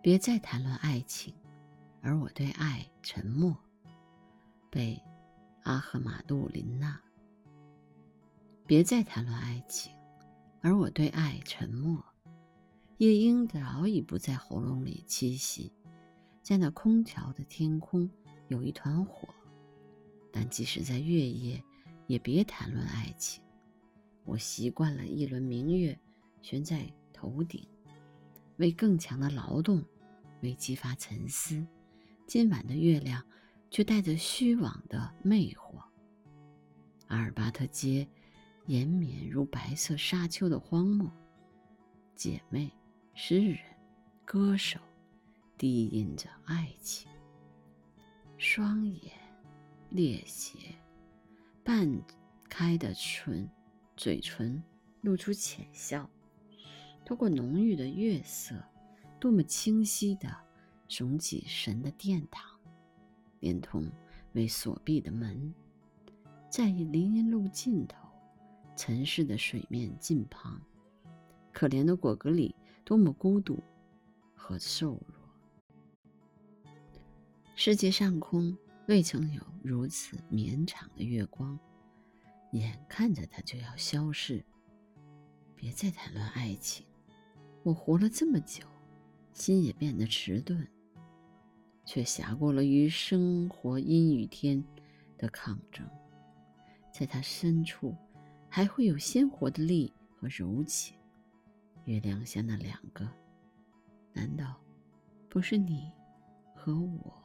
别再谈论爱情，而我对爱沉默。被阿赫马杜林娜。别再谈论爱情，而我对爱沉默。夜莺早已不在喉咙里栖息，在那空调的天空有一团火。但即使在月夜，也别谈论爱情。我习惯了一轮明月悬在头顶，为更强的劳动，为激发沉思。今晚的月亮却带着虚妄的魅惑。阿尔巴特街延绵如白色沙丘的荒漠。姐妹、诗人、歌手，低吟着爱情。双眼裂斜，半开的唇。嘴唇露出浅笑，透过浓郁的月色，多么清晰的耸起神的殿堂，连同未锁闭的门，在林荫路尽头，尘世的水面近旁，可怜的果戈里多么孤独和瘦弱。世界上空未曾有如此绵长的月光。眼看着它就要消逝，别再谈论爱情。我活了这么久，心也变得迟钝，却侠过了与生活阴雨天的抗争。在它深处，还会有鲜活的力和柔情。月亮下那两个，难道不是你和我？